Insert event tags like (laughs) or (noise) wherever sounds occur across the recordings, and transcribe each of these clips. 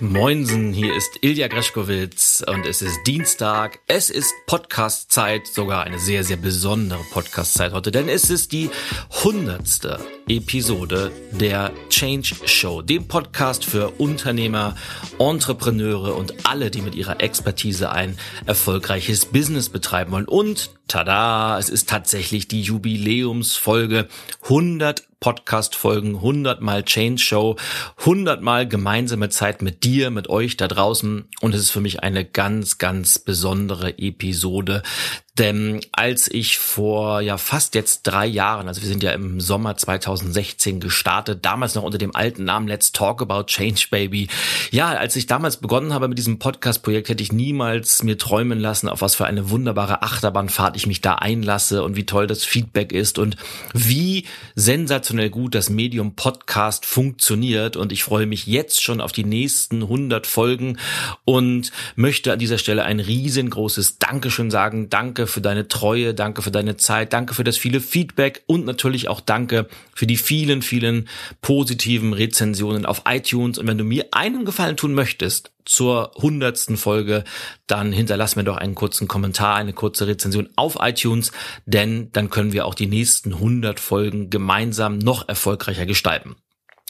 Moinsen, hier ist Ilja Greschkowitz und es ist Dienstag. Es ist Podcast-Zeit, sogar eine sehr, sehr besondere Podcast-Zeit heute, denn es ist die hundertste Episode der Change Show, dem Podcast für Unternehmer, Entrepreneure und alle, die mit ihrer Expertise ein erfolgreiches Business betreiben wollen. Und tada, es ist tatsächlich die Jubiläumsfolge 100 Podcast-Folgen, 100 Mal Change Show, 100 Mal gemeinsame Zeit mit dir, mit euch da draußen. Und es ist für mich eine ganz, ganz besondere Episode, denn als ich vor ja fast jetzt drei Jahren, also wir sind ja im Sommer 2016 gestartet, damals noch unter dem alten Namen Let's Talk About Change Baby. Ja, als ich damals begonnen habe mit diesem Podcast-Projekt, hätte ich niemals mir träumen lassen, auf was für eine wunderbare Achterbahnfahrt ich mich da einlasse und wie toll das Feedback ist und wie sensationell gut das Medium Podcast funktioniert. Und ich freue mich jetzt schon auf die nächsten 100 Folgen und möchte an dieser Stelle ein riesengroßes Dankeschön sagen. Danke für deine Treue, danke für deine Zeit, danke für das viele Feedback und natürlich auch danke für die vielen, vielen positiven Rezensionen auf iTunes. Und wenn du mir einen Gefallen tun möchtest zur hundertsten Folge, dann hinterlass mir doch einen kurzen Kommentar, eine kurze Rezension auf iTunes, denn dann können wir auch die nächsten 100 Folgen gemeinsam noch erfolgreicher gestalten.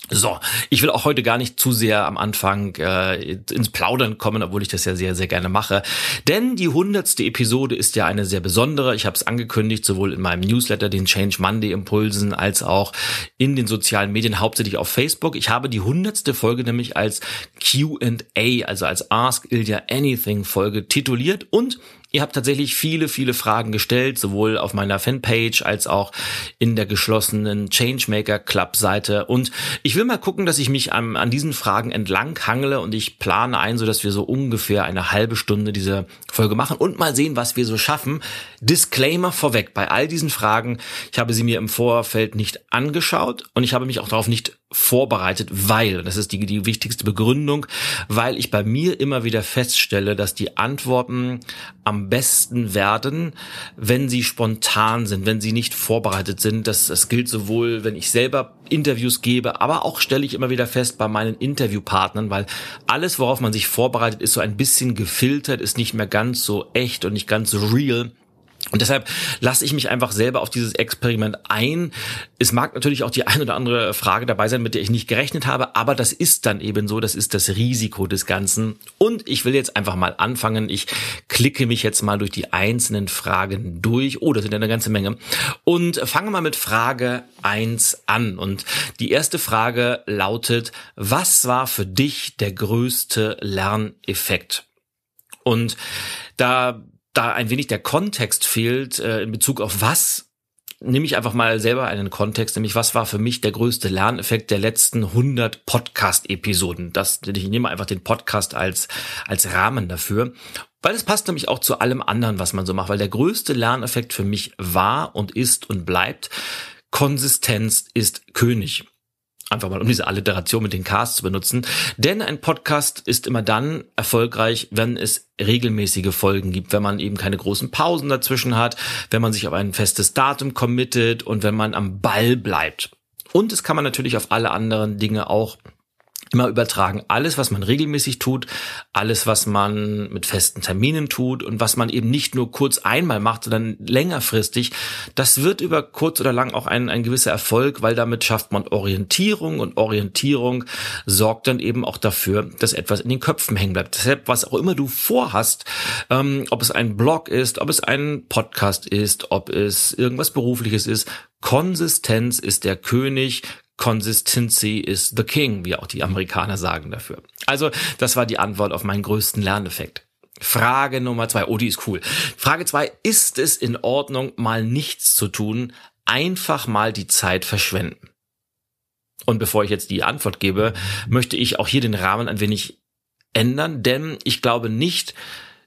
So, ich will auch heute gar nicht zu sehr am Anfang äh, ins Plaudern kommen, obwohl ich das ja sehr, sehr gerne mache. Denn die hundertste Episode ist ja eine sehr besondere. Ich habe es angekündigt, sowohl in meinem Newsletter, den Change Monday Impulsen, als auch in den sozialen Medien, hauptsächlich auf Facebook. Ich habe die hundertste Folge nämlich als Q&A, also als Ask Ilya Anything Folge tituliert und Ihr habt tatsächlich viele, viele Fragen gestellt, sowohl auf meiner Fanpage als auch in der geschlossenen Changemaker Club Seite. Und ich will mal gucken, dass ich mich an, an diesen Fragen entlang hangle und ich plane ein, so dass wir so ungefähr eine halbe Stunde diese Folge machen und mal sehen, was wir so schaffen. Disclaimer vorweg bei all diesen Fragen. Ich habe sie mir im Vorfeld nicht angeschaut und ich habe mich auch darauf nicht vorbereitet, weil, das ist die, die wichtigste Begründung, weil ich bei mir immer wieder feststelle, dass die Antworten am besten werden, wenn sie spontan sind, wenn sie nicht vorbereitet sind. Das, das gilt sowohl, wenn ich selber Interviews gebe, aber auch stelle ich immer wieder fest bei meinen Interviewpartnern, weil alles, worauf man sich vorbereitet, ist so ein bisschen gefiltert, ist nicht mehr ganz so echt und nicht ganz so real. Und deshalb lasse ich mich einfach selber auf dieses Experiment ein. Es mag natürlich auch die ein oder andere Frage dabei sein, mit der ich nicht gerechnet habe, aber das ist dann eben so, das ist das Risiko des Ganzen. Und ich will jetzt einfach mal anfangen. Ich klicke mich jetzt mal durch die einzelnen Fragen durch. Oh, das sind ja eine ganze Menge. Und fange mal mit Frage eins an. Und die erste Frage lautet, was war für dich der größte Lerneffekt? Und da da ein wenig der Kontext fehlt äh, in Bezug auf was, nehme ich einfach mal selber einen Kontext, nämlich was war für mich der größte Lerneffekt der letzten 100 Podcast-Episoden. Das, ich nehme einfach den Podcast als, als Rahmen dafür. Weil es passt nämlich auch zu allem anderen, was man so macht, weil der größte Lerneffekt für mich war und ist und bleibt, Konsistenz ist König. Einfach mal, um diese Alliteration mit den Cars zu benutzen. Denn ein Podcast ist immer dann erfolgreich, wenn es regelmäßige Folgen gibt, wenn man eben keine großen Pausen dazwischen hat, wenn man sich auf ein festes Datum committet und wenn man am Ball bleibt. Und es kann man natürlich auf alle anderen Dinge auch immer übertragen. Alles, was man regelmäßig tut, alles, was man mit festen Terminen tut und was man eben nicht nur kurz einmal macht, sondern längerfristig, das wird über kurz oder lang auch ein, ein gewisser Erfolg, weil damit schafft man Orientierung und Orientierung sorgt dann eben auch dafür, dass etwas in den Köpfen hängen bleibt. Deshalb, was auch immer du vorhast, ähm, ob es ein Blog ist, ob es ein Podcast ist, ob es irgendwas Berufliches ist, Konsistenz ist der König, Consistency is the king, wie auch die Amerikaner sagen dafür. Also, das war die Antwort auf meinen größten Lerneffekt. Frage Nummer zwei. Oh, die ist cool. Frage zwei. Ist es in Ordnung, mal nichts zu tun, einfach mal die Zeit verschwenden? Und bevor ich jetzt die Antwort gebe, möchte ich auch hier den Rahmen ein wenig ändern, denn ich glaube nicht,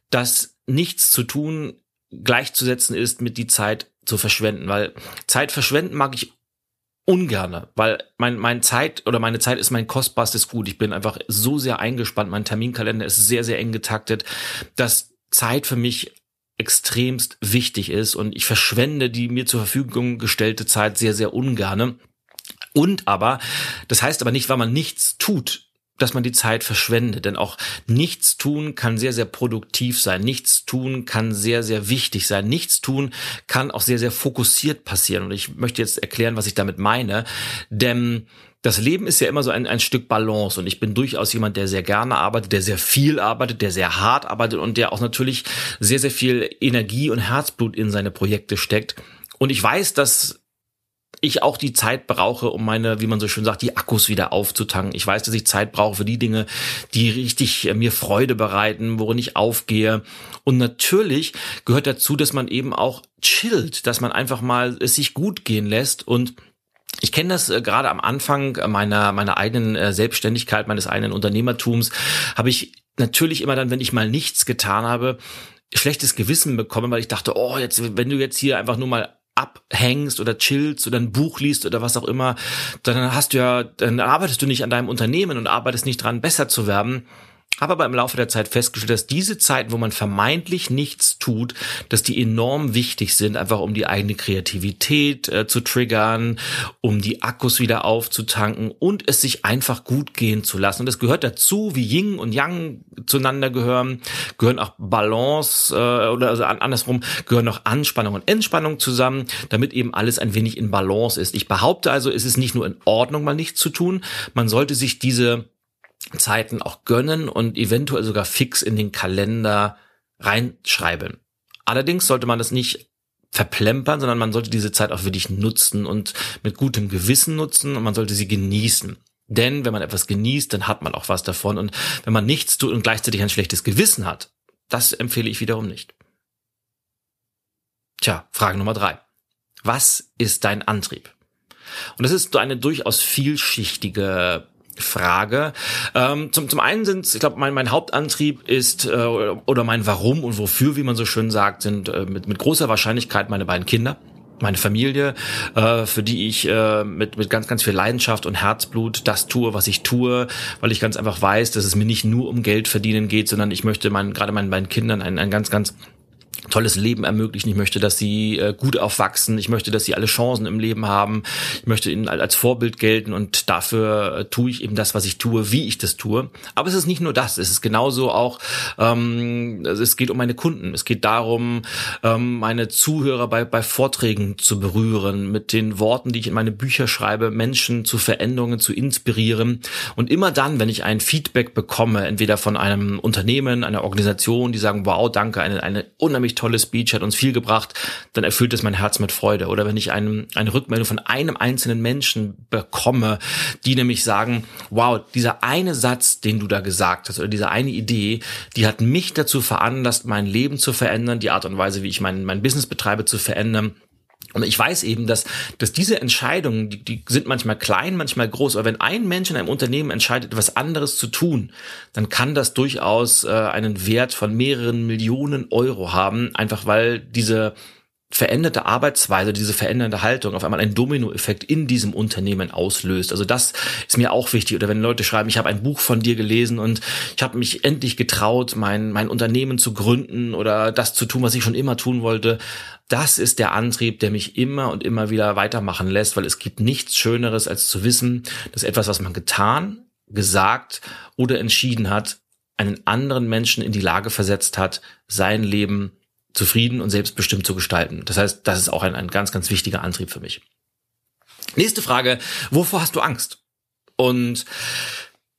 dass nichts zu tun gleichzusetzen ist mit die Zeit zu verschwenden, weil Zeit verschwenden mag ich ungerne, weil mein, mein Zeit oder meine Zeit ist mein kostbarstes Gut. Ich bin einfach so sehr eingespannt. Mein Terminkalender ist sehr, sehr eng getaktet, dass Zeit für mich extremst wichtig ist und ich verschwende die mir zur Verfügung gestellte Zeit sehr, sehr ungerne. Und aber, das heißt aber nicht, weil man nichts tut, dass man die Zeit verschwendet. Denn auch nichts tun kann sehr, sehr produktiv sein. Nichts tun kann sehr, sehr wichtig sein. Nichts tun kann auch sehr, sehr fokussiert passieren. Und ich möchte jetzt erklären, was ich damit meine. Denn das Leben ist ja immer so ein, ein Stück Balance und ich bin durchaus jemand, der sehr gerne arbeitet, der sehr viel arbeitet, der sehr hart arbeitet und der auch natürlich sehr, sehr viel Energie und Herzblut in seine Projekte steckt. Und ich weiß, dass ich auch die Zeit brauche, um meine, wie man so schön sagt, die Akkus wieder aufzutanken. Ich weiß, dass ich Zeit brauche für die Dinge, die richtig äh, mir Freude bereiten, worin ich aufgehe. Und natürlich gehört dazu, dass man eben auch chillt, dass man einfach mal es sich gut gehen lässt und ich kenne das äh, gerade am Anfang meiner meiner eigenen äh, Selbstständigkeit, meines eigenen Unternehmertums, habe ich natürlich immer dann, wenn ich mal nichts getan habe, schlechtes Gewissen bekommen, weil ich dachte, oh, jetzt wenn du jetzt hier einfach nur mal abhängst oder chillst oder ein Buch liest oder was auch immer, dann hast du ja, dann arbeitest du nicht an deinem Unternehmen und arbeitest nicht dran, besser zu werden. Habe aber im Laufe der Zeit festgestellt, dass diese Zeiten, wo man vermeintlich nichts tut, dass die enorm wichtig sind, einfach um die eigene Kreativität äh, zu triggern, um die Akkus wieder aufzutanken und es sich einfach gut gehen zu lassen. Und das gehört dazu, wie Yin und Yang zueinander gehören, gehören auch Balance äh, oder also andersrum gehören auch Anspannung und Entspannung zusammen, damit eben alles ein wenig in Balance ist. Ich behaupte also, es ist nicht nur in Ordnung, mal nichts zu tun, man sollte sich diese Zeiten auch gönnen und eventuell sogar fix in den Kalender reinschreiben. Allerdings sollte man das nicht verplempern, sondern man sollte diese Zeit auch wirklich nutzen und mit gutem Gewissen nutzen und man sollte sie genießen. Denn wenn man etwas genießt, dann hat man auch was davon. Und wenn man nichts tut und gleichzeitig ein schlechtes Gewissen hat, das empfehle ich wiederum nicht. Tja, Frage Nummer drei. Was ist dein Antrieb? Und das ist eine durchaus vielschichtige Frage. Ähm, zum, zum einen sind, ich glaube, mein, mein Hauptantrieb ist äh, oder mein Warum und wofür, wie man so schön sagt, sind äh, mit, mit großer Wahrscheinlichkeit meine beiden Kinder meine Familie, äh, für die ich äh, mit, mit ganz, ganz viel Leidenschaft und Herzblut das tue, was ich tue, weil ich ganz einfach weiß, dass es mir nicht nur um Geld verdienen geht, sondern ich möchte meinen, gerade meinen beiden Kindern ein, ein ganz, ganz tolles Leben ermöglichen. Ich möchte, dass sie äh, gut aufwachsen. Ich möchte, dass sie alle Chancen im Leben haben. Ich möchte ihnen als Vorbild gelten und dafür äh, tue ich eben das, was ich tue, wie ich das tue. Aber es ist nicht nur das. Es ist genauso auch, ähm, es geht um meine Kunden. Es geht darum, ähm, meine Zuhörer bei, bei Vorträgen zu berühren, mit den Worten, die ich in meine Bücher schreibe, Menschen zu Veränderungen zu inspirieren. Und immer dann, wenn ich ein Feedback bekomme, entweder von einem Unternehmen, einer Organisation, die sagen, wow, danke, eine, eine unheimlich tolle Speech, hat uns viel gebracht, dann erfüllt es mein Herz mit Freude. Oder wenn ich einem, eine Rückmeldung von einem einzelnen Menschen bekomme, die nämlich sagen, wow, dieser eine Satz, den du da gesagt hast, oder diese eine Idee, die hat mich dazu veranlasst, mein Leben zu verändern, die Art und Weise, wie ich mein, mein Business betreibe, zu verändern. Und ich weiß eben, dass, dass diese Entscheidungen, die, die sind manchmal klein, manchmal groß, aber wenn ein Mensch in einem Unternehmen entscheidet, etwas anderes zu tun, dann kann das durchaus äh, einen Wert von mehreren Millionen Euro haben, einfach weil diese veränderte Arbeitsweise, diese verändernde Haltung auf einmal einen Dominoeffekt in diesem Unternehmen auslöst. Also das ist mir auch wichtig. Oder wenn Leute schreiben, ich habe ein Buch von dir gelesen und ich habe mich endlich getraut, mein, mein Unternehmen zu gründen oder das zu tun, was ich schon immer tun wollte. Das ist der Antrieb, der mich immer und immer wieder weitermachen lässt, weil es gibt nichts Schöneres, als zu wissen, dass etwas, was man getan, gesagt oder entschieden hat, einen anderen Menschen in die Lage versetzt hat, sein Leben zufrieden und selbstbestimmt zu gestalten. Das heißt, das ist auch ein, ein ganz, ganz wichtiger Antrieb für mich. Nächste Frage, wovor hast du Angst? Und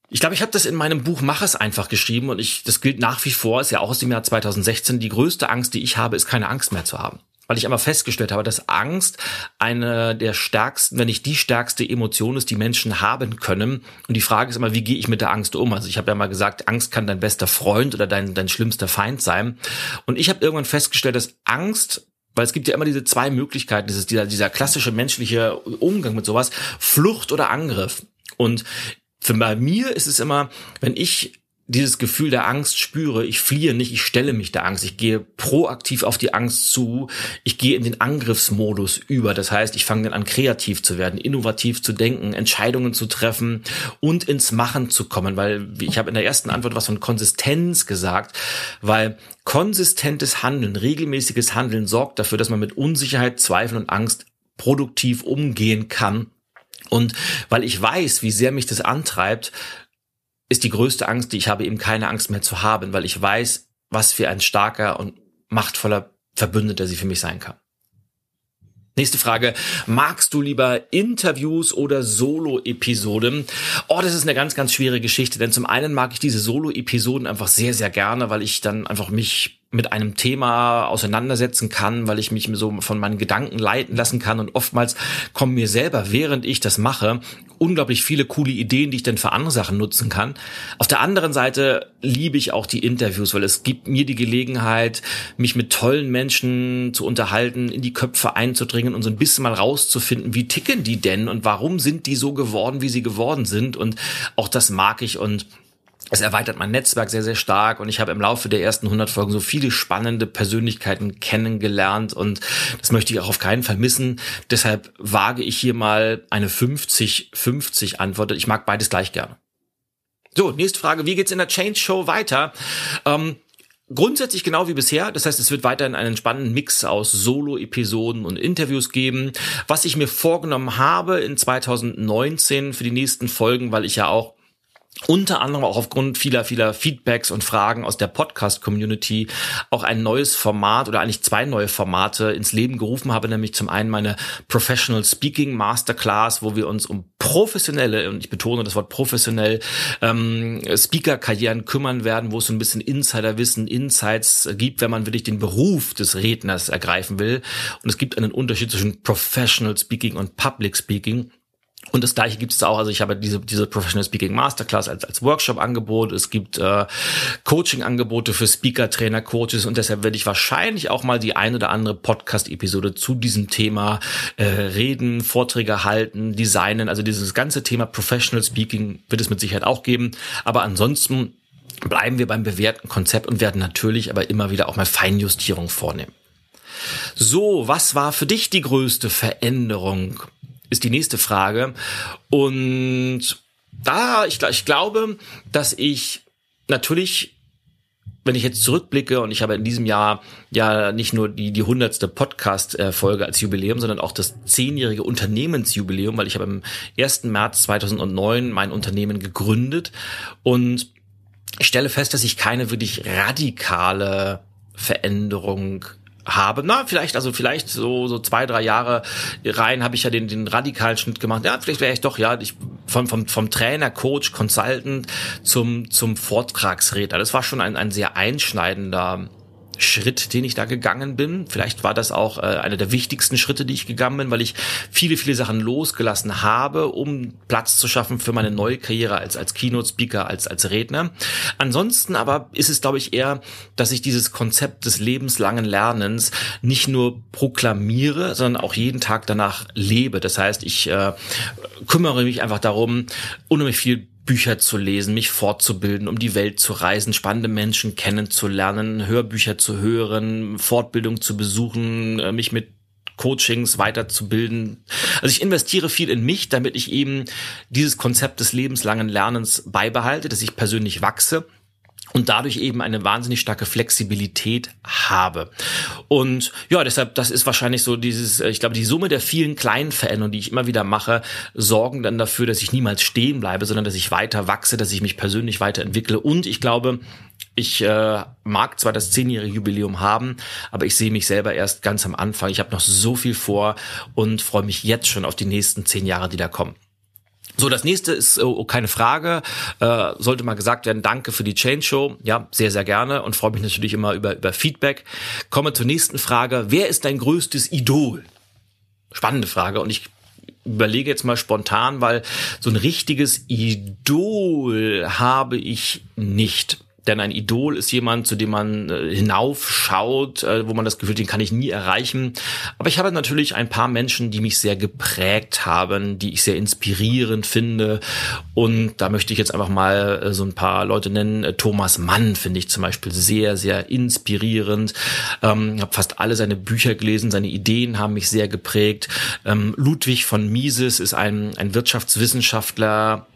ich glaube, ich habe das in meinem Buch Mach es einfach geschrieben und ich, das gilt nach wie vor, ist ja auch aus dem Jahr 2016. Die größte Angst, die ich habe, ist keine Angst mehr zu haben weil ich einmal festgestellt habe, dass Angst eine der stärksten, wenn nicht die stärkste Emotion ist, die Menschen haben können. Und die Frage ist immer, wie gehe ich mit der Angst um? Also ich habe ja mal gesagt, Angst kann dein bester Freund oder dein, dein schlimmster Feind sein. Und ich habe irgendwann festgestellt, dass Angst weil es gibt ja immer diese zwei Möglichkeiten, dieses, dieser, dieser klassische menschliche Umgang mit sowas, Flucht oder Angriff. Und für bei mir ist es immer, wenn ich dieses Gefühl der Angst spüre, ich fliehe nicht, ich stelle mich der Angst, ich gehe proaktiv auf die Angst zu, ich gehe in den Angriffsmodus über. Das heißt, ich fange dann an, kreativ zu werden, innovativ zu denken, Entscheidungen zu treffen und ins Machen zu kommen, weil ich habe in der ersten Antwort was von Konsistenz gesagt, weil konsistentes Handeln, regelmäßiges Handeln sorgt dafür, dass man mit Unsicherheit, Zweifel und Angst produktiv umgehen kann. Und weil ich weiß, wie sehr mich das antreibt, ist die größte Angst, die ich habe, eben keine Angst mehr zu haben, weil ich weiß, was für ein starker und machtvoller Verbündeter sie für mich sein kann. Nächste Frage. Magst du lieber Interviews oder Solo-Episoden? Oh, das ist eine ganz, ganz schwere Geschichte, denn zum einen mag ich diese Solo-Episoden einfach sehr, sehr gerne, weil ich dann einfach mich mit einem Thema auseinandersetzen kann, weil ich mich so von meinen Gedanken leiten lassen kann. Und oftmals kommen mir selber, während ich das mache, unglaublich viele coole Ideen, die ich dann für andere Sachen nutzen kann. Auf der anderen Seite liebe ich auch die Interviews, weil es gibt mir die Gelegenheit, mich mit tollen Menschen zu unterhalten, in die Köpfe einzudringen und so ein bisschen mal rauszufinden, wie ticken die denn und warum sind die so geworden, wie sie geworden sind. Und auch das mag ich. Und es erweitert mein Netzwerk sehr, sehr stark und ich habe im Laufe der ersten 100 Folgen so viele spannende Persönlichkeiten kennengelernt und das möchte ich auch auf keinen Fall missen. Deshalb wage ich hier mal eine 50-50 Antwort. Ich mag beides gleich gerne. So, nächste Frage. Wie geht's in der Change Show weiter? Ähm, Grundsätzlich genau wie bisher. Das heißt, es wird weiterhin einen spannenden Mix aus Solo-Episoden und Interviews geben. Was ich mir vorgenommen habe in 2019 für die nächsten Folgen, weil ich ja auch unter anderem auch aufgrund vieler, vieler Feedbacks und Fragen aus der Podcast-Community auch ein neues Format oder eigentlich zwei neue Formate ins Leben gerufen habe, nämlich zum einen meine Professional Speaking Masterclass, wo wir uns um professionelle, und ich betone das Wort professionell, ähm, Speaker-Karrieren kümmern werden, wo es so ein bisschen Insiderwissen, Insights gibt, wenn man wirklich den Beruf des Redners ergreifen will. Und es gibt einen Unterschied zwischen Professional Speaking und Public Speaking. Und das gleiche gibt es auch, also ich habe diese, diese Professional Speaking Masterclass als, als Workshop-Angebot, es gibt äh, Coaching-Angebote für Speaker, Trainer, Coaches. Und deshalb werde ich wahrscheinlich auch mal die ein oder andere Podcast-Episode zu diesem Thema äh, reden, Vorträge halten, designen, also dieses ganze Thema Professional Speaking wird es mit Sicherheit auch geben, aber ansonsten bleiben wir beim bewährten Konzept und werden natürlich aber immer wieder auch mal Feinjustierung vornehmen. So, was war für dich die größte Veränderung ist die nächste Frage. Und da, ich, ich glaube, dass ich natürlich wenn ich jetzt zurückblicke und ich habe in diesem Jahr ja nicht nur die die hundertste Podcast-Folge als Jubiläum, sondern auch das zehnjährige Unternehmensjubiläum, weil ich habe im 1. März 2009 mein Unternehmen gegründet und ich stelle fest, dass ich keine wirklich radikale Veränderung habe. Na, vielleicht, also vielleicht so, so zwei, drei Jahre rein habe ich ja den, den radikalen Schnitt gemacht. Ja, vielleicht wäre ich doch, ja, ich vom, vom, vom Trainer, Coach, Consultant zum, zum Vortragsredner. Das war schon ein, ein sehr einschneidender Schritt, den ich da gegangen bin. Vielleicht war das auch äh, einer der wichtigsten Schritte, die ich gegangen bin, weil ich viele, viele Sachen losgelassen habe, um Platz zu schaffen für meine neue Karriere als, als Keynote-Speaker, als, als Redner. Ansonsten aber ist es, glaube ich, eher, dass ich dieses Konzept des lebenslangen Lernens nicht nur proklamiere, sondern auch jeden Tag danach lebe. Das heißt, ich äh, kümmere mich einfach darum, unheimlich viel Bücher zu lesen, mich fortzubilden, um die Welt zu reisen, spannende Menschen kennenzulernen, Hörbücher zu hören, Fortbildung zu besuchen, äh, mich mit Coachings weiterzubilden. Also ich investiere viel in mich, damit ich eben dieses Konzept des lebenslangen Lernens beibehalte, dass ich persönlich wachse und dadurch eben eine wahnsinnig starke Flexibilität habe. Und ja, deshalb, das ist wahrscheinlich so dieses, äh, ich glaube, die Summe der vielen kleinen Veränderungen, die ich immer wieder mache, sorgen dann dafür, dass ich niemals stehen bleibe, sondern dass ich weiter wachse, dass ich mich persönlich weiterentwickle. Und ich glaube, ich äh, mag zwar das zehnjährige Jubiläum haben, aber ich sehe mich selber erst ganz am Anfang. Ich habe noch so viel vor und freue mich jetzt schon auf die nächsten zehn Jahre, die da kommen. So, das nächste ist oh, keine Frage. Äh, sollte mal gesagt werden, danke für die Change Show. Ja, sehr, sehr gerne und freue mich natürlich immer über, über Feedback. Komme zur nächsten Frage. Wer ist dein größtes Idol? Spannende Frage und ich überlege jetzt mal spontan, weil so ein richtiges Idol habe ich nicht. Denn ein Idol ist jemand, zu dem man äh, hinaufschaut, äh, wo man das Gefühl, den kann ich nie erreichen. Aber ich habe natürlich ein paar Menschen, die mich sehr geprägt haben, die ich sehr inspirierend finde. Und da möchte ich jetzt einfach mal äh, so ein paar Leute nennen. Äh, Thomas Mann finde ich zum Beispiel sehr, sehr inspirierend. Ähm, habe fast alle seine Bücher gelesen, seine Ideen haben mich sehr geprägt. Ähm, Ludwig von Mises ist ein, ein Wirtschaftswissenschaftler,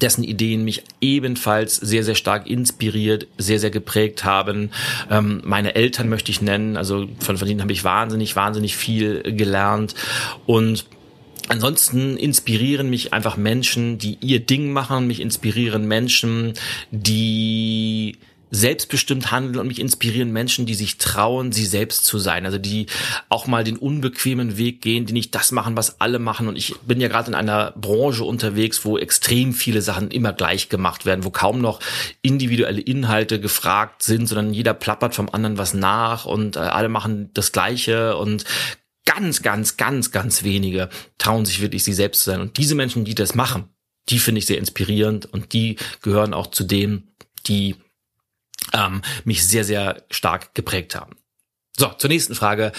dessen Ideen mich ebenfalls sehr, sehr stark inspiriert, sehr, sehr geprägt haben. Ähm, meine Eltern möchte ich nennen, also von, von denen habe ich wahnsinnig, wahnsinnig viel gelernt und Ansonsten inspirieren mich einfach Menschen, die ihr Ding machen. Mich inspirieren Menschen, die selbstbestimmt handeln und mich inspirieren Menschen, die sich trauen, sie selbst zu sein. Also die auch mal den unbequemen Weg gehen, die nicht das machen, was alle machen. Und ich bin ja gerade in einer Branche unterwegs, wo extrem viele Sachen immer gleich gemacht werden, wo kaum noch individuelle Inhalte gefragt sind, sondern jeder plappert vom anderen was nach und äh, alle machen das Gleiche und ganz, ganz, ganz, ganz wenige trauen sich wirklich, sie selbst zu sein. Und diese Menschen, die das machen, die finde ich sehr inspirierend und die gehören auch zu denen, die ähm, mich sehr, sehr stark geprägt haben. So, zur nächsten Frage.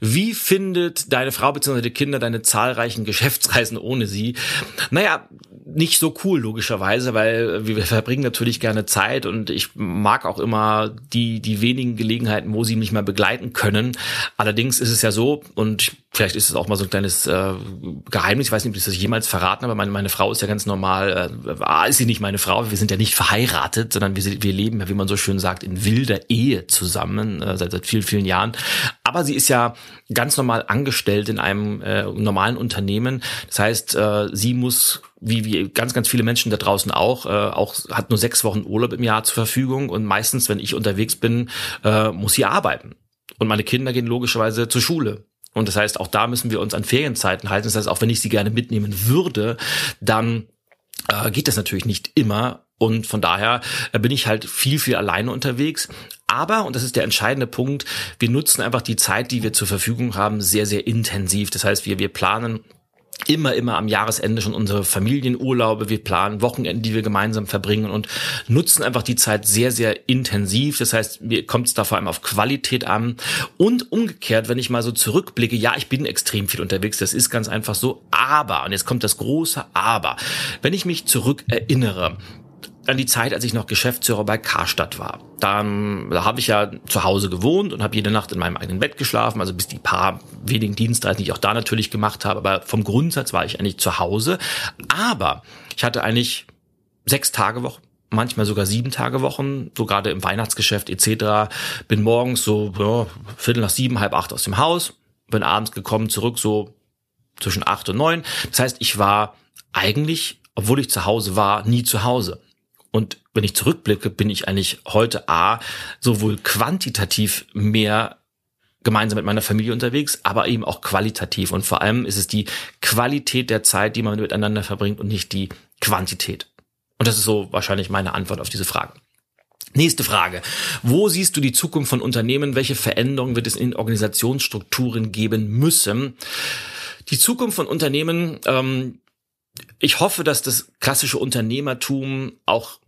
Wie findet deine Frau bzw. die Kinder deine zahlreichen Geschäftsreisen ohne sie? Naja, nicht so cool, logischerweise, weil wir verbringen natürlich gerne Zeit und ich mag auch immer die, die wenigen Gelegenheiten, wo sie mich mal begleiten können. Allerdings ist es ja so, und vielleicht ist es auch mal so ein kleines äh, Geheimnis, ich weiß nicht, ob ich das jemals verraten, aber meine, meine Frau ist ja ganz normal, äh, ist sie nicht meine Frau, wir sind ja nicht verheiratet, sondern wir, wir leben ja, wie man so schön sagt, in wilder Ehe zusammen, äh, seit, seit vielen, vielen Jahren. Aber sie ist ja ganz normal angestellt in einem äh, normalen Unternehmen. Das heißt, äh, sie muss wie, wie ganz, ganz viele Menschen da draußen auch, äh, auch hat nur sechs Wochen Urlaub im Jahr zur Verfügung und meistens, wenn ich unterwegs bin, äh, muss sie arbeiten. Und meine Kinder gehen logischerweise zur Schule. Und das heißt, auch da müssen wir uns an Ferienzeiten halten. Das heißt, auch wenn ich sie gerne mitnehmen würde, dann äh, geht das natürlich nicht immer. Und von daher äh, bin ich halt viel, viel alleine unterwegs. Aber, und das ist der entscheidende Punkt, wir nutzen einfach die Zeit, die wir zur Verfügung haben, sehr, sehr intensiv. Das heißt, wir, wir planen immer, immer am Jahresende schon unsere Familienurlaube. Wir planen Wochenenden, die wir gemeinsam verbringen und nutzen einfach die Zeit sehr, sehr intensiv. Das heißt, mir kommt es da vor allem auf Qualität an. Und umgekehrt, wenn ich mal so zurückblicke, ja, ich bin extrem viel unterwegs, das ist ganz einfach so. Aber, und jetzt kommt das große Aber, wenn ich mich zurück erinnere, an die Zeit, als ich noch Geschäftsführer bei Karstadt war. Dann, da habe ich ja zu Hause gewohnt und habe jede Nacht in meinem eigenen Bett geschlafen, also bis die paar wenigen Dienstreisen, die ich auch da natürlich gemacht habe. Aber vom Grundsatz war ich eigentlich zu Hause. Aber ich hatte eigentlich sechs Tage Woche manchmal sogar sieben Tage Wochen, so gerade im Weihnachtsgeschäft etc. Bin morgens so ja, Viertel nach sieben, halb acht aus dem Haus, bin abends gekommen zurück so zwischen acht und neun. Das heißt, ich war eigentlich, obwohl ich zu Hause war, nie zu Hause. Und wenn ich zurückblicke, bin ich eigentlich heute A, sowohl quantitativ mehr gemeinsam mit meiner Familie unterwegs, aber eben auch qualitativ. Und vor allem ist es die Qualität der Zeit, die man miteinander verbringt und nicht die Quantität. Und das ist so wahrscheinlich meine Antwort auf diese Frage. Nächste Frage. Wo siehst du die Zukunft von Unternehmen? Welche Veränderungen wird es in Organisationsstrukturen geben müssen? Die Zukunft von Unternehmen, ähm, ich hoffe, dass das klassische Unternehmertum auch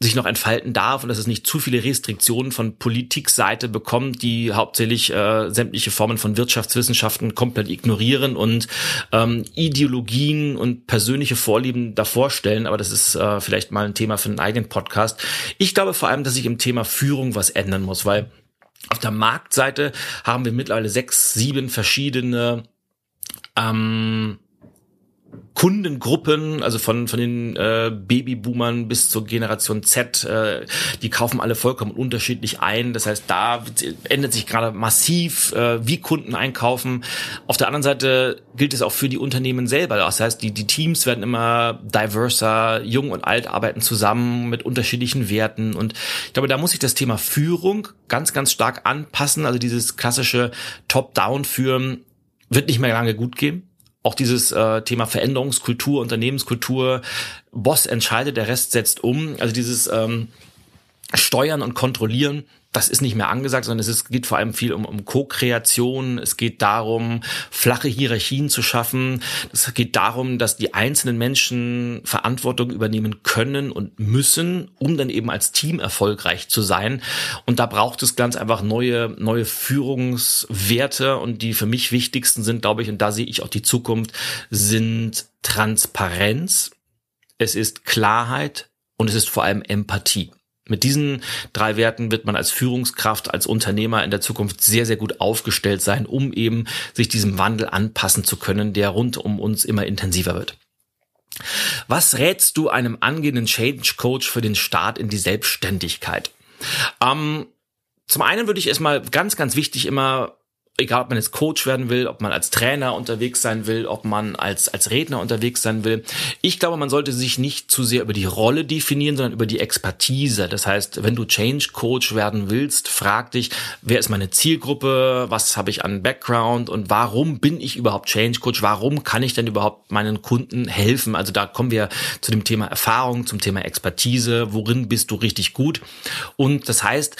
sich noch entfalten darf und dass es nicht zu viele Restriktionen von Politikseite bekommt, die hauptsächlich äh, sämtliche Formen von Wirtschaftswissenschaften komplett ignorieren und ähm, Ideologien und persönliche Vorlieben davor stellen. Aber das ist äh, vielleicht mal ein Thema für einen eigenen Podcast. Ich glaube vor allem, dass sich im Thema Führung was ändern muss, weil auf der Marktseite haben wir mittlerweile sechs, sieben verschiedene ähm, Kundengruppen, also von, von den äh, Babyboomern bis zur Generation Z, äh, die kaufen alle vollkommen unterschiedlich ein. Das heißt, da ändert sich gerade massiv, äh, wie Kunden einkaufen. Auf der anderen Seite gilt es auch für die Unternehmen selber. Das heißt, die, die Teams werden immer diverser, jung und alt arbeiten zusammen mit unterschiedlichen Werten. Und ich glaube, da muss sich das Thema Führung ganz, ganz stark anpassen. Also dieses klassische Top-Down-Führen wird nicht mehr lange gut gehen auch dieses äh, Thema Veränderungskultur, Unternehmenskultur, Boss entscheidet, der Rest setzt um. Also dieses ähm, Steuern und Kontrollieren das ist nicht mehr angesagt, sondern es ist, geht vor allem viel um, um Co-Kreation. Es geht darum, flache Hierarchien zu schaffen. Es geht darum, dass die einzelnen Menschen Verantwortung übernehmen können und müssen, um dann eben als Team erfolgreich zu sein. Und da braucht es ganz einfach neue, neue Führungswerte. Und die für mich wichtigsten sind, glaube ich, und da sehe ich auch die Zukunft, sind Transparenz. Es ist Klarheit und es ist vor allem Empathie. Mit diesen drei Werten wird man als Führungskraft, als Unternehmer in der Zukunft sehr, sehr gut aufgestellt sein, um eben sich diesem Wandel anpassen zu können, der rund um uns immer intensiver wird. Was rätst du einem angehenden Change Coach für den Start in die Selbstständigkeit? Ähm, zum einen würde ich erstmal ganz, ganz wichtig immer egal ob man jetzt Coach werden will, ob man als Trainer unterwegs sein will, ob man als, als Redner unterwegs sein will. Ich glaube, man sollte sich nicht zu sehr über die Rolle definieren, sondern über die Expertise. Das heißt, wenn du Change Coach werden willst, frag dich, wer ist meine Zielgruppe, was habe ich an Background und warum bin ich überhaupt Change Coach? Warum kann ich denn überhaupt meinen Kunden helfen? Also da kommen wir zu dem Thema Erfahrung, zum Thema Expertise. Worin bist du richtig gut? Und das heißt,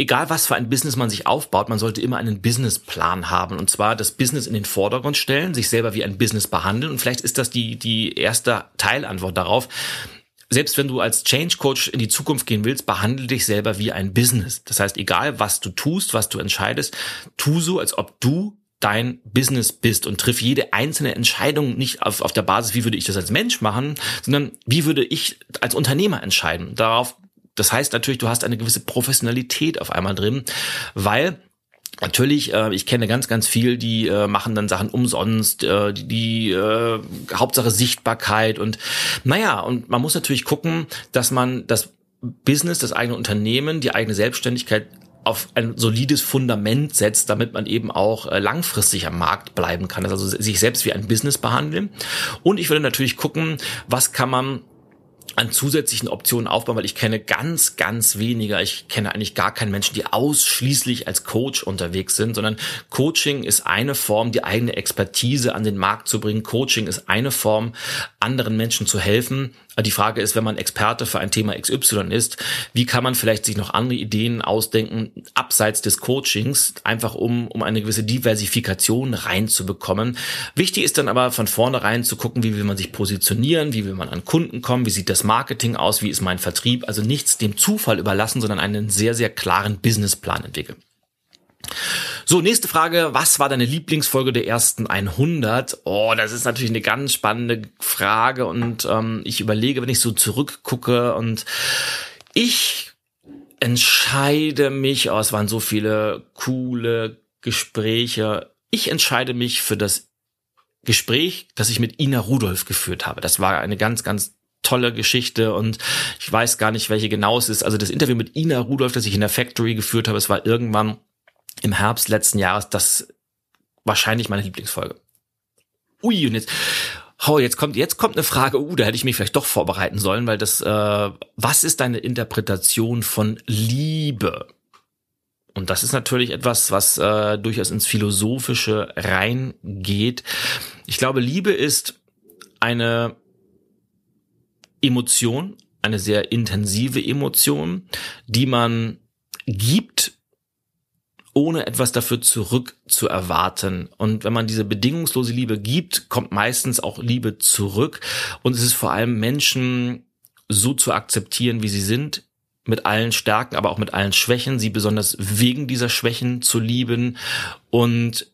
egal was für ein Business man sich aufbaut, man sollte immer einen Businessplan haben. Und zwar das Business in den Vordergrund stellen, sich selber wie ein Business behandeln. Und vielleicht ist das die, die erste Teilantwort darauf. Selbst wenn du als Change Coach in die Zukunft gehen willst, behandle dich selber wie ein Business. Das heißt, egal was du tust, was du entscheidest, tu so, als ob du dein Business bist und triff jede einzelne Entscheidung nicht auf, auf der Basis, wie würde ich das als Mensch machen, sondern wie würde ich als Unternehmer entscheiden. Darauf das heißt natürlich, du hast eine gewisse Professionalität auf einmal drin, weil Natürlich, äh, ich kenne ganz, ganz viel, die äh, machen dann Sachen umsonst, äh, die, die äh, Hauptsache Sichtbarkeit und naja, und man muss natürlich gucken, dass man das Business, das eigene Unternehmen, die eigene Selbstständigkeit auf ein solides Fundament setzt, damit man eben auch äh, langfristig am Markt bleiben kann. Also sich selbst wie ein Business behandeln. Und ich würde natürlich gucken, was kann man an zusätzlichen Optionen aufbauen, weil ich kenne ganz, ganz weniger. Ich kenne eigentlich gar keinen Menschen, die ausschließlich als Coach unterwegs sind, sondern Coaching ist eine Form, die eigene Expertise an den Markt zu bringen. Coaching ist eine Form, anderen Menschen zu helfen. Die Frage ist, wenn man Experte für ein Thema XY ist, wie kann man vielleicht sich noch andere Ideen ausdenken, abseits des Coachings, einfach um, um eine gewisse Diversifikation reinzubekommen. Wichtig ist dann aber von vornherein zu gucken, wie will man sich positionieren, wie will man an Kunden kommen, wie sieht das Marketing aus, wie ist mein Vertrieb. Also nichts dem Zufall überlassen, sondern einen sehr, sehr klaren Businessplan entwickeln. So, nächste Frage. Was war deine Lieblingsfolge der ersten 100? Oh, das ist natürlich eine ganz spannende Frage und ähm, ich überlege, wenn ich so zurückgucke und ich entscheide mich, oh, es waren so viele coole Gespräche. Ich entscheide mich für das Gespräch, das ich mit Ina Rudolph geführt habe. Das war eine ganz, ganz tolle Geschichte und ich weiß gar nicht, welche genau es ist. Also das Interview mit Ina Rudolph, das ich in der Factory geführt habe, es war irgendwann im Herbst letzten Jahres das wahrscheinlich meine Lieblingsfolge. Ui, und jetzt, oh, jetzt kommt, jetzt kommt eine Frage, uh, da hätte ich mich vielleicht doch vorbereiten sollen, weil das, äh, was ist deine Interpretation von Liebe? Und das ist natürlich etwas, was äh, durchaus ins Philosophische reingeht. Ich glaube, Liebe ist eine Emotion, eine sehr intensive Emotion, die man gibt ohne etwas dafür zurück zu erwarten. Und wenn man diese bedingungslose Liebe gibt, kommt meistens auch Liebe zurück. Und es ist vor allem Menschen so zu akzeptieren, wie sie sind, mit allen Stärken, aber auch mit allen Schwächen, sie besonders wegen dieser Schwächen zu lieben und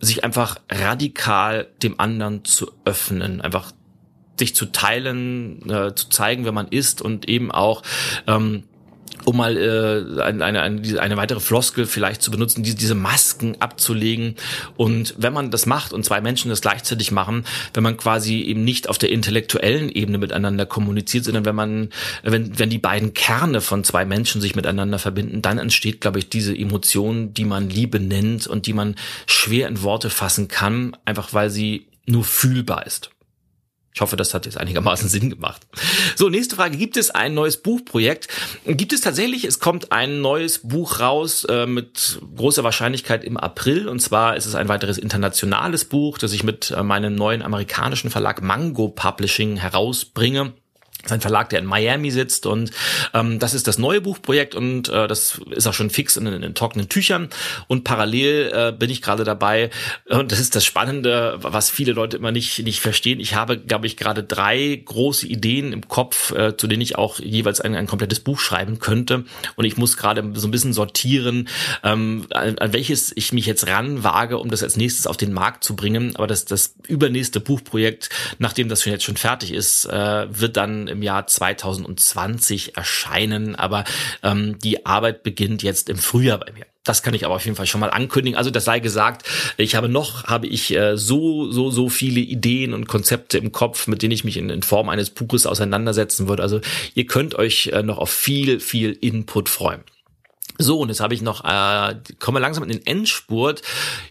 sich einfach radikal dem anderen zu öffnen, einfach sich zu teilen, äh, zu zeigen, wer man ist und eben auch ähm, um mal äh, eine, eine, eine weitere Floskel vielleicht zu benutzen, diese, diese Masken abzulegen. Und wenn man das macht und zwei Menschen das gleichzeitig machen, wenn man quasi eben nicht auf der intellektuellen Ebene miteinander kommuniziert, sondern wenn man, wenn, wenn die beiden Kerne von zwei Menschen sich miteinander verbinden, dann entsteht, glaube ich, diese Emotion, die man Liebe nennt und die man schwer in Worte fassen kann, einfach weil sie nur fühlbar ist. Ich hoffe, das hat jetzt einigermaßen (laughs) Sinn gemacht. So, nächste Frage. Gibt es ein neues Buchprojekt? Gibt es tatsächlich, es kommt ein neues Buch raus äh, mit großer Wahrscheinlichkeit im April. Und zwar ist es ein weiteres internationales Buch, das ich mit äh, meinem neuen amerikanischen Verlag Mango Publishing herausbringe sein Verlag, der in Miami sitzt und ähm, das ist das neue Buchprojekt und äh, das ist auch schon fix in, in, in trockenen Tüchern und parallel äh, bin ich gerade dabei und das ist das Spannende, was viele Leute immer nicht nicht verstehen. Ich habe, glaube ich, gerade drei große Ideen im Kopf, äh, zu denen ich auch jeweils ein, ein komplettes Buch schreiben könnte und ich muss gerade so ein bisschen sortieren, ähm, an, an welches ich mich jetzt ranwage, um das als nächstes auf den Markt zu bringen. Aber das das übernächste Buchprojekt, nachdem das schon jetzt schon fertig ist, äh, wird dann im Jahr 2020 erscheinen, aber ähm, die Arbeit beginnt jetzt im Frühjahr bei mir. Das kann ich aber auf jeden Fall schon mal ankündigen. Also das sei gesagt, ich habe noch, habe ich äh, so, so, so viele Ideen und Konzepte im Kopf, mit denen ich mich in, in Form eines Buches auseinandersetzen würde. Also ihr könnt euch äh, noch auf viel, viel Input freuen. So, und jetzt habe ich noch, äh, komme langsam in den Endspurt.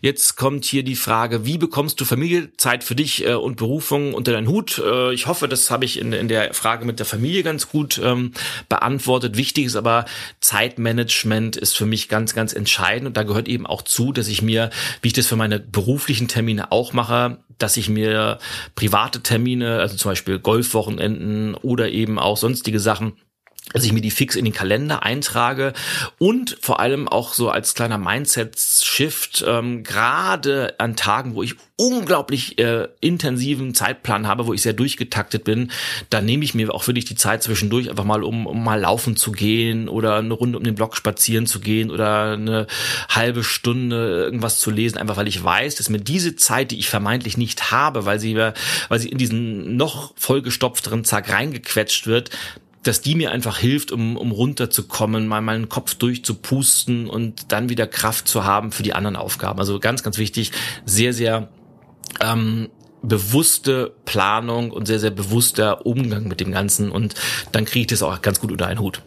Jetzt kommt hier die Frage, wie bekommst du Familie, Zeit für dich äh, und Berufung unter deinen Hut? Äh, ich hoffe, das habe ich in, in der Frage mit der Familie ganz gut ähm, beantwortet. Wichtig ist aber, Zeitmanagement ist für mich ganz, ganz entscheidend. Und da gehört eben auch zu, dass ich mir, wie ich das für meine beruflichen Termine auch mache, dass ich mir private Termine, also zum Beispiel Golfwochenenden oder eben auch sonstige Sachen, dass ich mir die fix in den Kalender eintrage und vor allem auch so als kleiner Mindset-Shift, ähm, gerade an Tagen, wo ich unglaublich äh, intensiven Zeitplan habe, wo ich sehr durchgetaktet bin, da nehme ich mir auch wirklich die Zeit zwischendurch einfach mal, um, um mal laufen zu gehen oder eine Runde um den Block spazieren zu gehen oder eine halbe Stunde irgendwas zu lesen, einfach weil ich weiß, dass mir diese Zeit, die ich vermeintlich nicht habe, weil sie, weil sie in diesen noch vollgestopfteren Zack reingequetscht wird, dass die mir einfach hilft, um, um runterzukommen, mal meinen Kopf durchzupusten und dann wieder Kraft zu haben für die anderen Aufgaben. Also ganz, ganz wichtig, sehr, sehr ähm, bewusste Planung und sehr, sehr bewusster Umgang mit dem Ganzen und dann kriege ich das auch ganz gut unter einen Hut.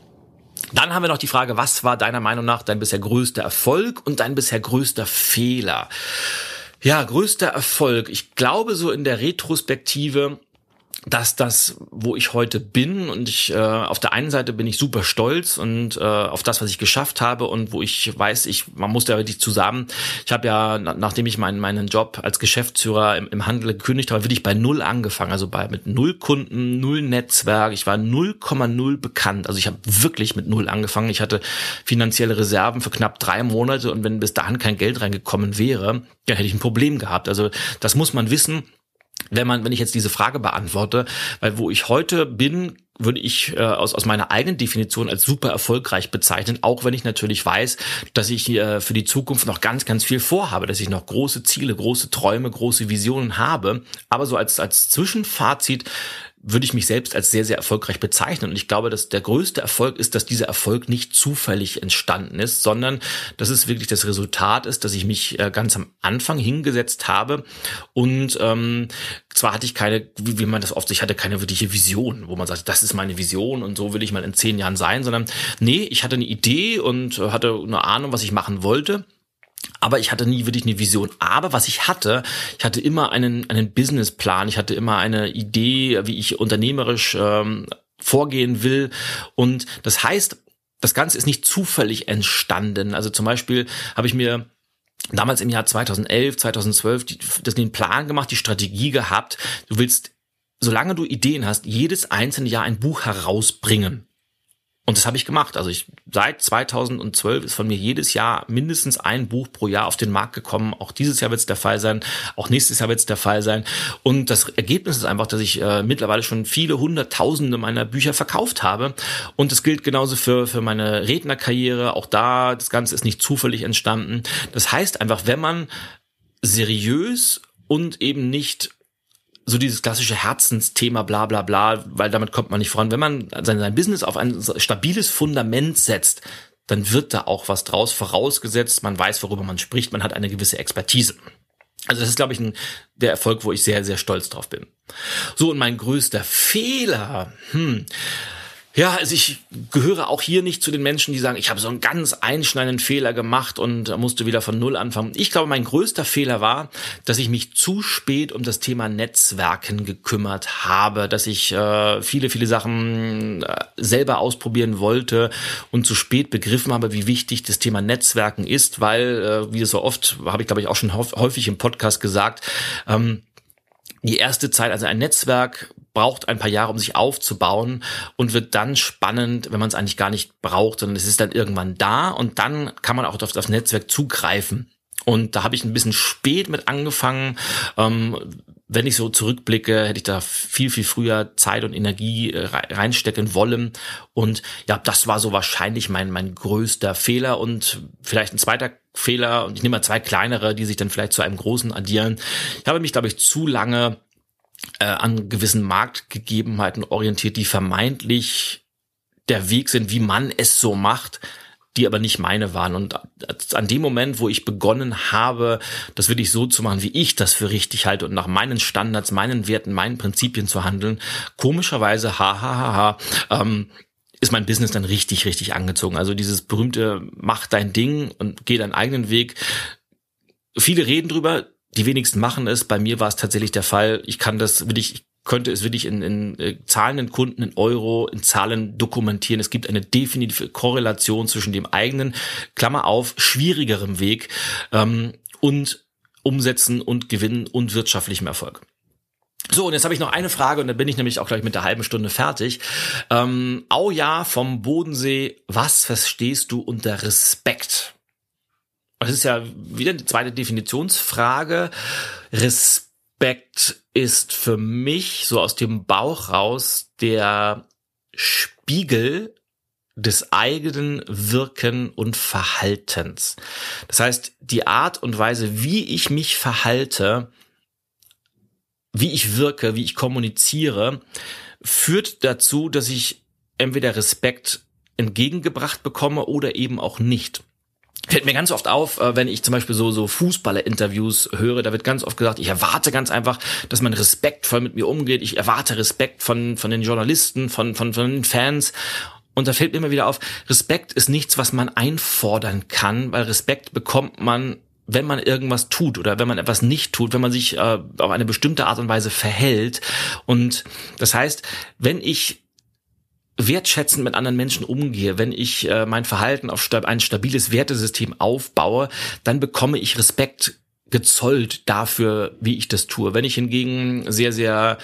Dann haben wir noch die Frage, was war deiner Meinung nach dein bisher größter Erfolg und dein bisher größter Fehler? Ja, größter Erfolg. Ich glaube so in der Retrospektive dass das, wo ich heute bin und ich äh, auf der einen Seite bin ich super stolz und äh, auf das, was ich geschafft habe und wo ich weiß, ich man muss da wirklich zusammen. Ich habe ja nachdem ich meinen meinen Job als Geschäftsführer im, im Handel gekündigt habe, wirklich bei null angefangen, also bei mit null Kunden, null Netzwerk. Ich war 0,0 bekannt, also ich habe wirklich mit null angefangen. Ich hatte finanzielle Reserven für knapp drei Monate und wenn bis dahin kein Geld reingekommen wäre, dann hätte ich ein Problem gehabt. Also das muss man wissen wenn man, wenn ich jetzt diese Frage beantworte, weil wo ich heute bin, würde ich äh, aus, aus meiner eigenen Definition als super erfolgreich bezeichnen, auch wenn ich natürlich weiß, dass ich äh, für die Zukunft noch ganz, ganz viel vorhabe, dass ich noch große Ziele, große Träume, große Visionen habe. Aber so als, als Zwischenfazit würde ich mich selbst als sehr, sehr erfolgreich bezeichnen. Und ich glaube, dass der größte Erfolg ist, dass dieser Erfolg nicht zufällig entstanden ist, sondern dass es wirklich das Resultat ist, dass ich mich äh, ganz am Anfang hingesetzt habe und ähm, zwar hatte ich keine, wie, man das oft, ich hatte keine wirkliche Vision, wo man sagt, das ist meine Vision und so will ich mal in zehn Jahren sein, sondern nee, ich hatte eine Idee und hatte eine Ahnung, was ich machen wollte aber ich hatte nie wirklich eine Vision. Aber was ich hatte, ich hatte immer einen, einen Businessplan, ich hatte immer eine Idee, wie ich unternehmerisch ähm, vorgehen will. Und das heißt, das Ganze ist nicht zufällig entstanden. Also zum Beispiel habe ich mir damals im Jahr 2011, 2012 die, das den Plan gemacht, die Strategie gehabt. Du willst, solange du Ideen hast, jedes einzelne Jahr ein Buch herausbringen. Und das habe ich gemacht. Also ich seit 2012 ist von mir jedes Jahr mindestens ein Buch pro Jahr auf den Markt gekommen. Auch dieses Jahr wird es der Fall sein. Auch nächstes Jahr wird es der Fall sein. Und das Ergebnis ist einfach, dass ich äh, mittlerweile schon viele hunderttausende meiner Bücher verkauft habe. Und das gilt genauso für, für meine Rednerkarriere. Auch da, das Ganze ist nicht zufällig entstanden. Das heißt einfach, wenn man seriös und eben nicht so dieses klassische Herzensthema, bla bla bla, weil damit kommt man nicht voran. Wenn man sein, sein Business auf ein stabiles Fundament setzt, dann wird da auch was draus vorausgesetzt. Man weiß, worüber man spricht, man hat eine gewisse Expertise. Also das ist, glaube ich, ein, der Erfolg, wo ich sehr, sehr stolz drauf bin. So, und mein größter Fehler, hm, ja, also ich gehöre auch hier nicht zu den Menschen, die sagen, ich habe so einen ganz einschneidenden Fehler gemacht und musste wieder von Null anfangen. Ich glaube, mein größter Fehler war, dass ich mich zu spät um das Thema Netzwerken gekümmert habe, dass ich äh, viele, viele Sachen äh, selber ausprobieren wollte und zu spät begriffen habe, wie wichtig das Thema Netzwerken ist, weil, äh, wie so oft, habe ich glaube ich auch schon häufig im Podcast gesagt, ähm, die erste Zeit, also ein Netzwerk braucht ein paar Jahre, um sich aufzubauen und wird dann spannend, wenn man es eigentlich gar nicht braucht, sondern es ist dann irgendwann da und dann kann man auch auf das Netzwerk zugreifen. Und da habe ich ein bisschen spät mit angefangen. Ähm, wenn ich so zurückblicke, hätte ich da viel, viel früher Zeit und Energie äh, reinstecken wollen. Und ja, das war so wahrscheinlich mein, mein größter Fehler und vielleicht ein zweiter Fehler. Und ich nehme mal zwei kleinere, die sich dann vielleicht zu einem großen addieren. Ich habe mich, glaube ich, zu lange äh, an gewissen Marktgegebenheiten orientiert, die vermeintlich der Weg sind, wie man es so macht, die aber nicht meine waren. Und an dem Moment, wo ich begonnen habe, das wirklich so zu machen, wie ich das für richtig halte und nach meinen Standards, meinen Werten, meinen Prinzipien zu handeln, komischerweise, ha, ha, ha, ha, ähm, ist mein Business dann richtig, richtig angezogen. Also dieses berühmte mach dein Ding und geh deinen eigenen Weg. Viele reden drüber, die wenigsten machen es. Bei mir war es tatsächlich der Fall. Ich kann das wirklich, ich könnte es wirklich in, in äh, zahlenden Kunden in Euro, in Zahlen dokumentieren. Es gibt eine definitive Korrelation zwischen dem eigenen, Klammer auf, schwierigerem Weg ähm, und Umsetzen und Gewinnen und wirtschaftlichem Erfolg. So, und jetzt habe ich noch eine Frage und dann bin ich nämlich auch gleich mit der halben Stunde fertig. Ähm, Auja vom Bodensee, was verstehst du unter Respekt? Das ist ja wieder eine zweite Definitionsfrage. Respekt ist für mich so aus dem Bauch raus der Spiegel des eigenen Wirken und Verhaltens. Das heißt, die Art und Weise, wie ich mich verhalte, wie ich wirke, wie ich kommuniziere, führt dazu, dass ich entweder Respekt entgegengebracht bekomme oder eben auch nicht. Fällt mir ganz oft auf, äh, wenn ich zum Beispiel so, so Fußballer-Interviews höre, da wird ganz oft gesagt, ich erwarte ganz einfach, dass man respektvoll mit mir umgeht. Ich erwarte Respekt von, von den Journalisten, von, von, von den Fans. Und da fällt mir immer wieder auf, Respekt ist nichts, was man einfordern kann, weil Respekt bekommt man wenn man irgendwas tut oder wenn man etwas nicht tut, wenn man sich äh, auf eine bestimmte Art und Weise verhält. Und das heißt, wenn ich wertschätzend mit anderen Menschen umgehe, wenn ich äh, mein Verhalten auf stab ein stabiles Wertesystem aufbaue, dann bekomme ich Respekt gezollt dafür, wie ich das tue. Wenn ich hingegen sehr, sehr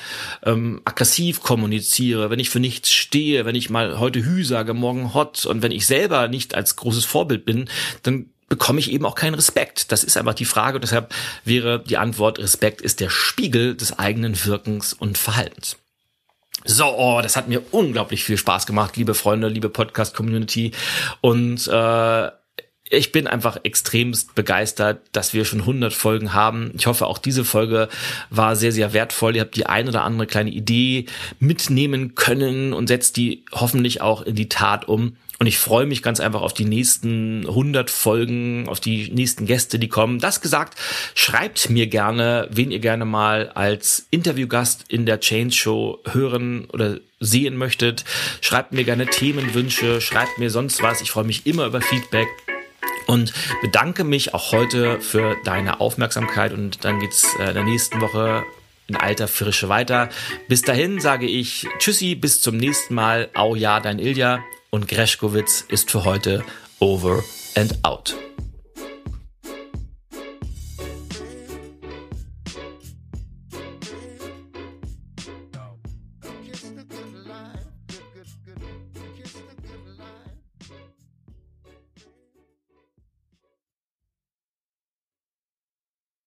ähm, aggressiv kommuniziere, wenn ich für nichts stehe, wenn ich mal heute Hü sage, morgen Hot und wenn ich selber nicht als großes Vorbild bin, dann bekomme ich eben auch keinen Respekt. Das ist einfach die Frage. deshalb wäre die Antwort, Respekt ist der Spiegel des eigenen Wirkens und Verhaltens. So, oh, das hat mir unglaublich viel Spaß gemacht, liebe Freunde, liebe Podcast-Community. Und äh, ich bin einfach extremst begeistert, dass wir schon 100 Folgen haben. Ich hoffe, auch diese Folge war sehr, sehr wertvoll. Ihr habt die ein oder andere kleine Idee mitnehmen können und setzt die hoffentlich auch in die Tat um. Und ich freue mich ganz einfach auf die nächsten 100 Folgen, auf die nächsten Gäste, die kommen. Das gesagt, schreibt mir gerne, wen ihr gerne mal als Interviewgast in der Change Show hören oder sehen möchtet. Schreibt mir gerne Themenwünsche, schreibt mir sonst was. Ich freue mich immer über Feedback und bedanke mich auch heute für deine Aufmerksamkeit und dann geht's äh, in der nächsten Woche in alter Frische weiter. Bis dahin sage ich Tschüssi, bis zum nächsten Mal. Au ja, dein Ilja und Greschkowitz ist für heute over and out.